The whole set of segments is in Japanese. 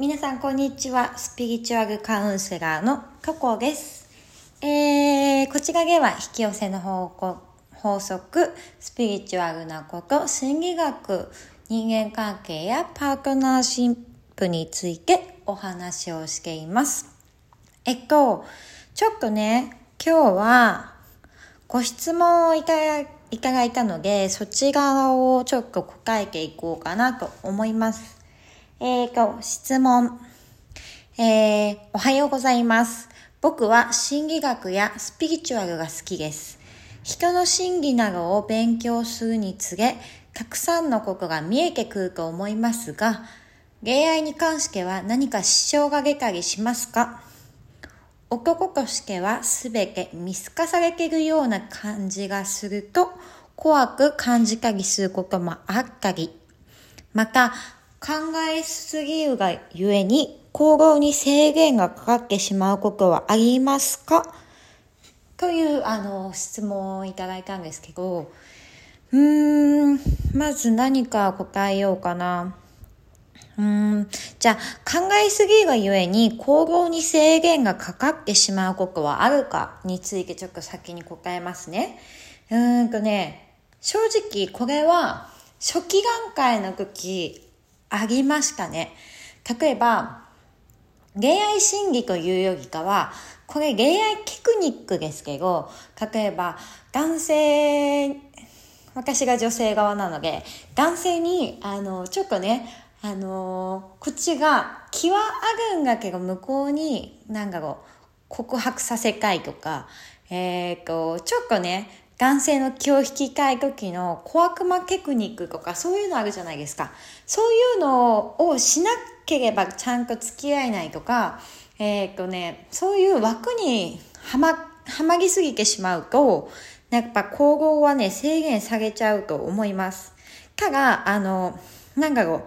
皆さんこんにちは。スピリチュアルカウンセラーのココです。えー、こちらでは引き寄せの法法則、スピリチュアルなこと、心理学、人間関係やパートナーシップについてお話をしています。えっと、ちょっとね、今日はご質問をいただいたので、そちらをちょっと答えていこうかなと思います。えーと、質問。えー、おはようございます。僕は心理学やスピリチュアルが好きです。人の心理などを勉強するにつれ、たくさんのことが見えてくると思いますが、恋愛に関しては何か支障が出たりしますか？男としては全て見透かされているような感じがすると怖く感じたりすることもあったり、また考えすぎるがゆえに行動に制限がかかってしまうことはありますか？というあの質問をいただいたんですけど、うーん、まず何か答えようかな。うーん、じゃあ考えすぎがゆえに行動に制限がかかってしまうことはあるかについてちょっと先に答えますね。うーんとね、正直これは初期段階の時ありましたね。例えば、恋愛心理というよりかは、これ恋愛テクニックですけど、例えば男性、私が女性側なので、男性に、あの、ちょっとね、あの、こっちが気はあるんだけど、向こうに、なんだろう、告白させたいとか、えっ、と、ちょっとね、男性の気を引きたい時の小悪魔テクニックとかそういうのあるじゃないですか。そういうのをしなければちゃんと付き合えないとか、えっ、とね、そういう枠にはま、はまりすぎてしまうと、やっぱ行動はね、制限されちゃうと思います。ただ、あの、なんだろう。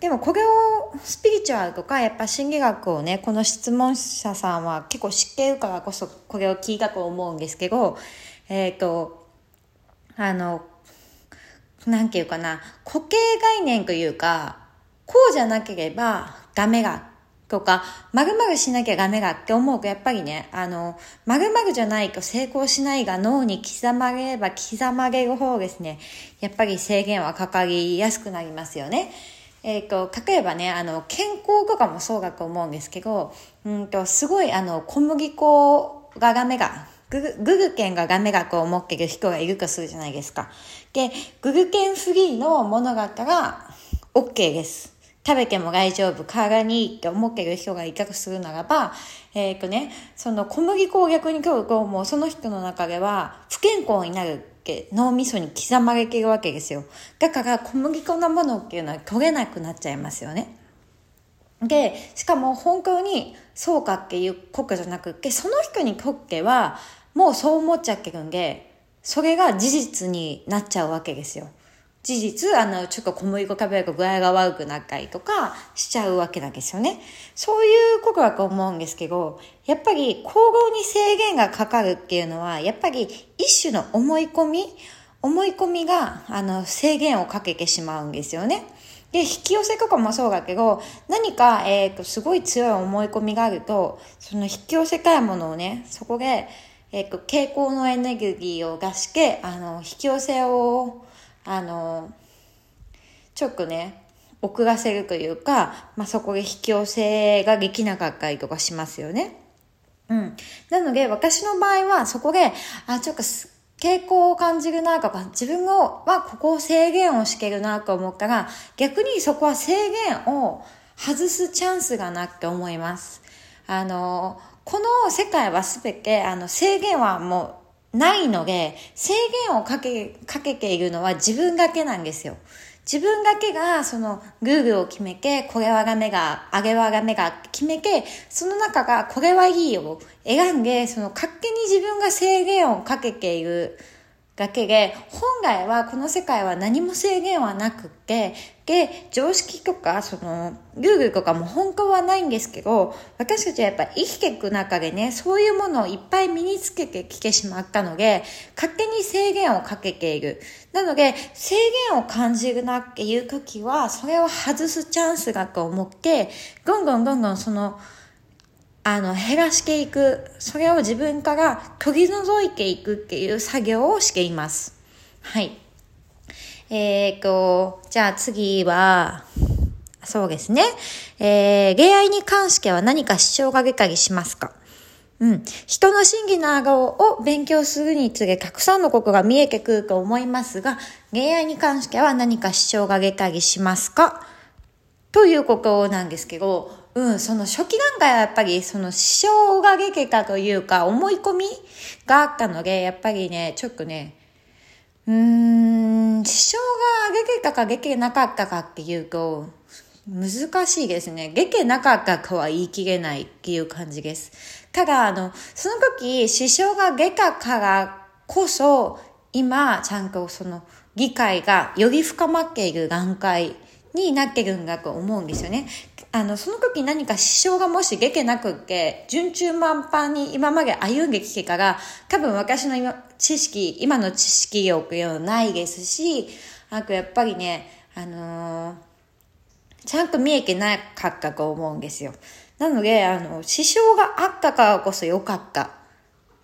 でもこれをスピリチュアルとかやっぱ心理学をね、この質問者さんは結構知っているからこそこれを聞いたと思うんですけど、えっ、ー、と、あの、なんていうかな、固形概念というか、こうじゃなければダメだとか、まるまるしなきゃダメだって思うと、やっぱりね、あの、まるまるじゃないと成功しないが脳に刻まれれば刻まれる方ですね、やっぱり制限はかかりやすくなりますよね。えっ、ー、と、例えばね、あの、健康とかもそうだと思うんですけど、うんと、すごい、あの、小麦粉がダメだググ、グルケンがガメ学を持ってる人がいるとするじゃないですか。で、グルケンフリーのものがあったら、OK です。食べても大丈夫、体にいいって思ってる人がいたとするならば、えっ、ー、とね、その小麦粉を逆に今日こうもうその人の中では不健康になるって脳みそに刻まれているわけですよ。だから小麦粉のものっていうのは取れなくなっちゃいますよね。で、しかも本当にそうかっていうことじゃなくて、その人にとっては、もうそう思っちゃってるんで、それが事実になっちゃうわけですよ。事実、あの、ちょっと小麦粉食べると具合が悪くなったりとかしちゃうわけなんですよね。そういうことだと思うんですけど、やっぱり行動に制限がかかるっていうのは、やっぱり一種の思い込み、思い込みが、あの、制限をかけてしまうんですよね。で、引き寄せとかもそうだけど、何か、えっ、ー、と、すごい強い思い込みがあると、その引き寄せたいものをね、そこで、えっ、と、傾向のエネルギーを出して、あの、引き寄せを、あの、ちょっとね、遅らせるというか、まあ、そこで引き寄せができなかったりとかしますよね。うん。なので、私の場合は、そこで、あ、ちょっと、傾向を感じるなとか、自分をはここを制限をしてるなと思ったら、逆にそこは制限を外すチャンスがなって思います。あの、この世界はすべて、あの、制限はもうないので、制限をかけ、かけているのは自分だけなんですよ。自分だけが、その、グーグルを決めて、これはがめが、あれはがめが決めて、その中が、これはいいよ、選んで、その、勝手に自分が制限をかけているだけで、本来はこの世界は何も制限はなくって、で、常識とか、その、ルールとかも本当はないんですけど、私たちはやっぱ生きていく中でね、そういうものをいっぱい身につけてきてしまったので、勝手に制限をかけている。なので、制限を感じるなっていう時は、それを外すチャンスだと思って、どんどんどんどんその、あの、減らしていく、それを自分から取り除いていくっていう作業をしています。はい。えー、と、じゃあ次は、そうですね。えー、恋愛に関しては何か主張が出たりしますか？うん。人の真偽の顎を勉強するにつれ、たくさんのことが見えてくると思いますが、恋愛に関しては何か主張が出たりしますか？ということなんですけど、うん、その初期段階はやっぱりその支障が出てたというか思い込みがあったので、やっぱりね、ちょっとね、うーん、支障が出てたか出てなかったかっていうと、難しいですね。出てなかったかは言い切れないっていう感じです。ただ、あの、その時、支障が出たからこそ、今、ちゃんとその、議会がより深まっている段階になってるんだと思うんですよね。あの、その時何か支障がもし出てなくって、順中満帆に今まで歩んできてから、多分私の今、知識、今の知識力よないですし、あとやっぱりね、あのー、ちゃんと見えてなかったと思うんですよ。なので、あの、支障があったからこそ良かった。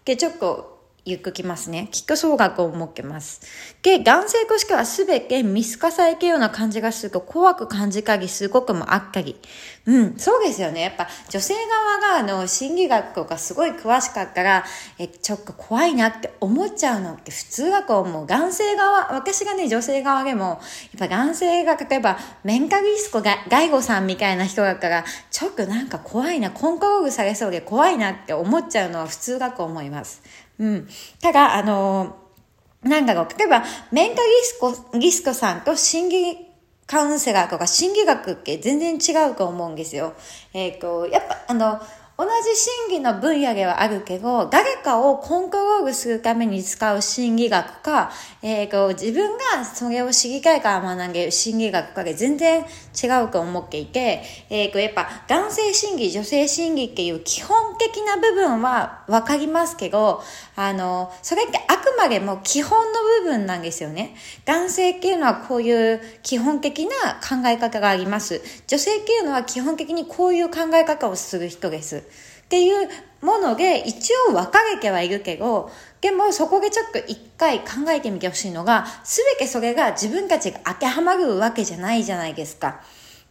で、ちょっと言っときますね。きっと総額を持ってます。で、男性としてはすべて見透かされてるような感じがすると怖く感じたりすることもあったり。うん、そうですよね。やっぱ女性側があの心理学とかすごい詳しかったら、え、ちょっと怖いなって思っちゃうのって普通だと思う。男性側、私がね、女性側でも、やっぱ男性が例えばメンカリスコが、外語さんみたいな人だから、ちょっとなんか怖いな、コントロールされそうで怖いなって思っちゃうのは普通だと思います。うん。ただ、あのなんだろう、例えば、メンタリスコ、リスコさんと心理カウンセラーとか心理学って全然違うと思うんですよ。えっ、ー、と、やっぱ、あの、同じ心理の分野ではあるけど、誰かをコントロールするために使う心理学か、えー、と自分がそれを知りたいから学んでる心理学かで全然違うと思っていて、えー、とやっぱ男性心理、女性心理っていう基本的な部分はわかりますけど、あの、それってあくまでも基本の部分なんですよね。男性っていうのはこういう基本的な考え方があります。女性っていうのは基本的にこういう考え方をする人です。っていうもので一応分かれてはいるけど、でもそこでちょっと一回考えてみてほしいのが、すべてそれが自分たちが当てはまるわけじゃないじゃないですか。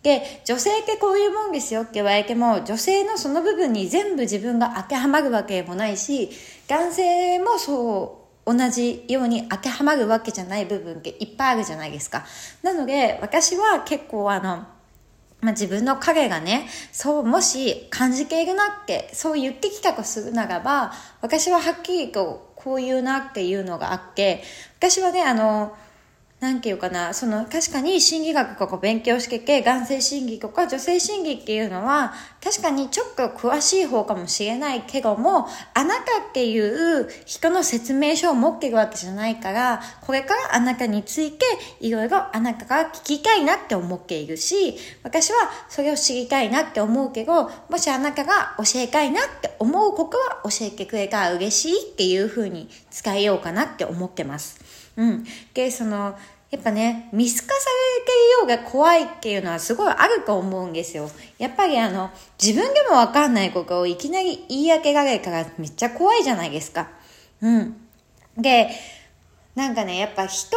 で、女性ってこういうもんですよって言われても、女性のその部分に全部自分が当てはまるわけもないし、男性もそう、同じように当てはまるわけじゃない部分っていっぱいあるじゃないですか。なので、私は結構あの、まあ、自分の影がね、そう、もし感じているなって、そう言ってきたとするならば、私ははっきりとこう言うなっていうのがあって、私はね、あの、なんていうかな、その、確かに心理学とか勉強してて、男性心理とか女性心理っていうのは、確かにちょっと詳しい方かもしれないけども、あなたっていう人の説明書を持ってるわけじゃないから、これからあなたについていろいろあなたから聞きたいなって思っているし、私はそれを知りたいなって思うけど、もしあなたが教えたいなって思うことは教えてくれたら嬉しいっていう風に使えようかなって思ってます。うん。で、その、やっぱね、見透かされていようが怖いっていうのはすごいあると思うんですよ。やっぱりあの、自分でもわかんないことをいきなり言い当てられからめっちゃ怖いじゃないですか。うん。で、なんかね、やっぱ人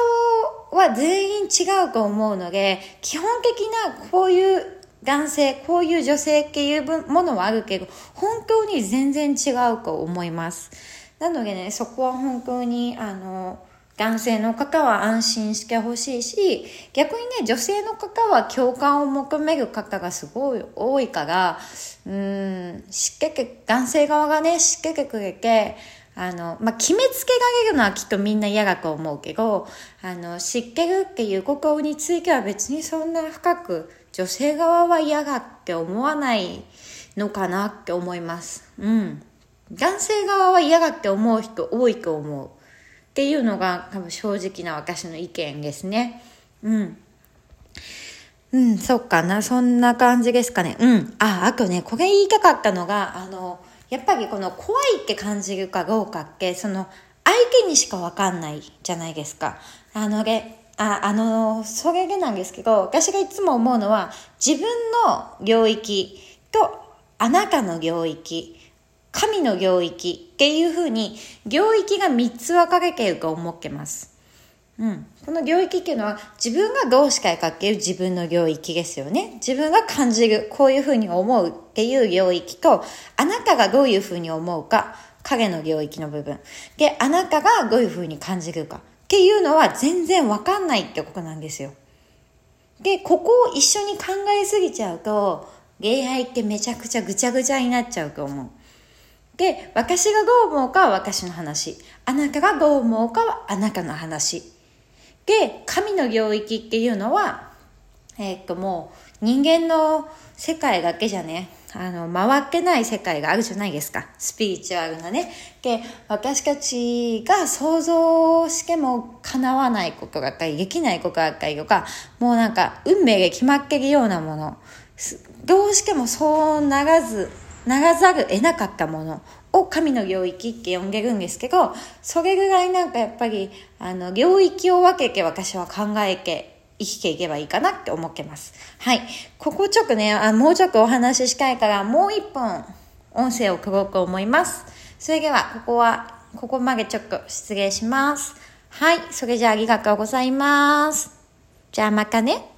は全員違うと思うので、基本的なこういう男性、こういう女性っていうものはあるけど、本当に全然違うと思います。なのでね、そこは本当に、あの、男性の方は安心してほしいし、逆にね、女性の方は共感を求める方がすごい多いから、うん、湿気男性側がね、湿気くれて、あの、まあ、決めつけられるのはきっとみんな嫌だと思うけど、あの、湿気るっていう心については別にそんな深く女性側は嫌だって思わないのかなって思います。うん。男性側は嫌だって思う人多いと思う。っていうのが多分正直な私の意見ですね。うん。うん、そっかな。そんな感じですかね。うん。あ、あとね、これ言いたかったのが、あの、やっぱりこの怖いって感じるかどうかって、その、相手にしかわかんないじゃないですか。あの、で、あ、あの、それでなんですけど、私がいつも思うのは、自分の領域とあなたの領域、神の領域っていうふうに、領域が3つ分かれていると思ってます。うん。この領域っていうのは自分がどうしたいかっていう自分の領域ですよね。自分が感じる、こういうふうに思うっていう領域と、あなたがどういうふうに思うか、影の領域の部分。で、あなたがどういうふうに感じるかっていうのは全然わかんないってことなんですよ。で、ここを一緒に考えすぎちゃうと、恋愛ってめちゃくちゃぐちゃぐちゃになっちゃうと思う。で、私がどう思うかは私の話。あなたがどう思うかはあなたの話。で、神の領域っていうのは、えー、っともう人間の世界だけじゃね、あの、回ってない世界があるじゃないですか。スピリチュアルなね。で、私たちが想像しても叶わないことがあったり、できないことがあったりとか、もうなんか運命が決まってるようなもの、どうしてもそうならず、ならざる得なかったものを神の領域って呼んでるんですけど、それぐらいなんかやっぱり、あの、領域を分けて私は考えて生きていけばいいかなって思ってます。はい。ここちょっとね、あもうちょっとお話ししたいから、もう一本音声を書こうと思います。それでは、ここは、ここまでちょっと失礼します。はい。それじゃあありがとうございます。じゃあまたね。